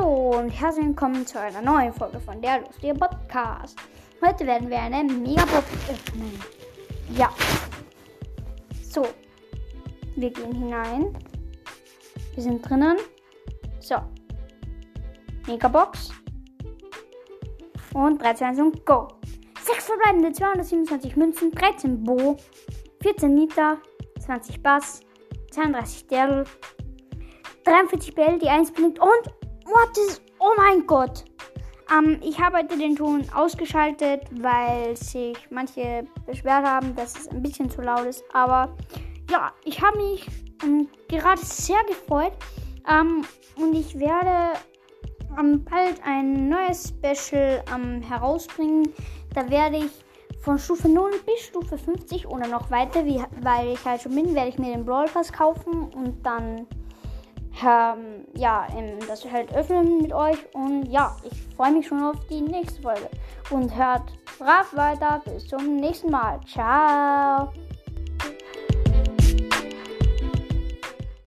und herzlich willkommen zu einer neuen Folge von der lustige Podcast. Heute werden wir eine Megabox öffnen. Ja. So. Wir gehen hinein. Wir sind drinnen. So. Megabox. Und 3, 2, 1 und go. 6 verbleibende 227 Münzen, 13 Bo, 14 Nita, 20 Bass, 32 Derl, 43 BL, die 1 blinkt und what is, oh mein Gott. Ähm, ich habe heute den Ton ausgeschaltet, weil sich manche beschwert haben, dass es ein bisschen zu laut ist. Aber ja, ich habe mich ähm, gerade sehr gefreut. Ähm, und ich werde ähm, bald ein neues Special ähm, herausbringen. Da werde ich von Stufe 0 bis Stufe 50 oder noch weiter, wie, weil ich halt schon bin, werde ich mir den Brawl Pass kaufen und dann ähm, ja, das halt öffnen mit euch. Und ja, ich freue mich schon auf die nächste Folge. Und hört brav weiter. Bis zum nächsten Mal. Ciao.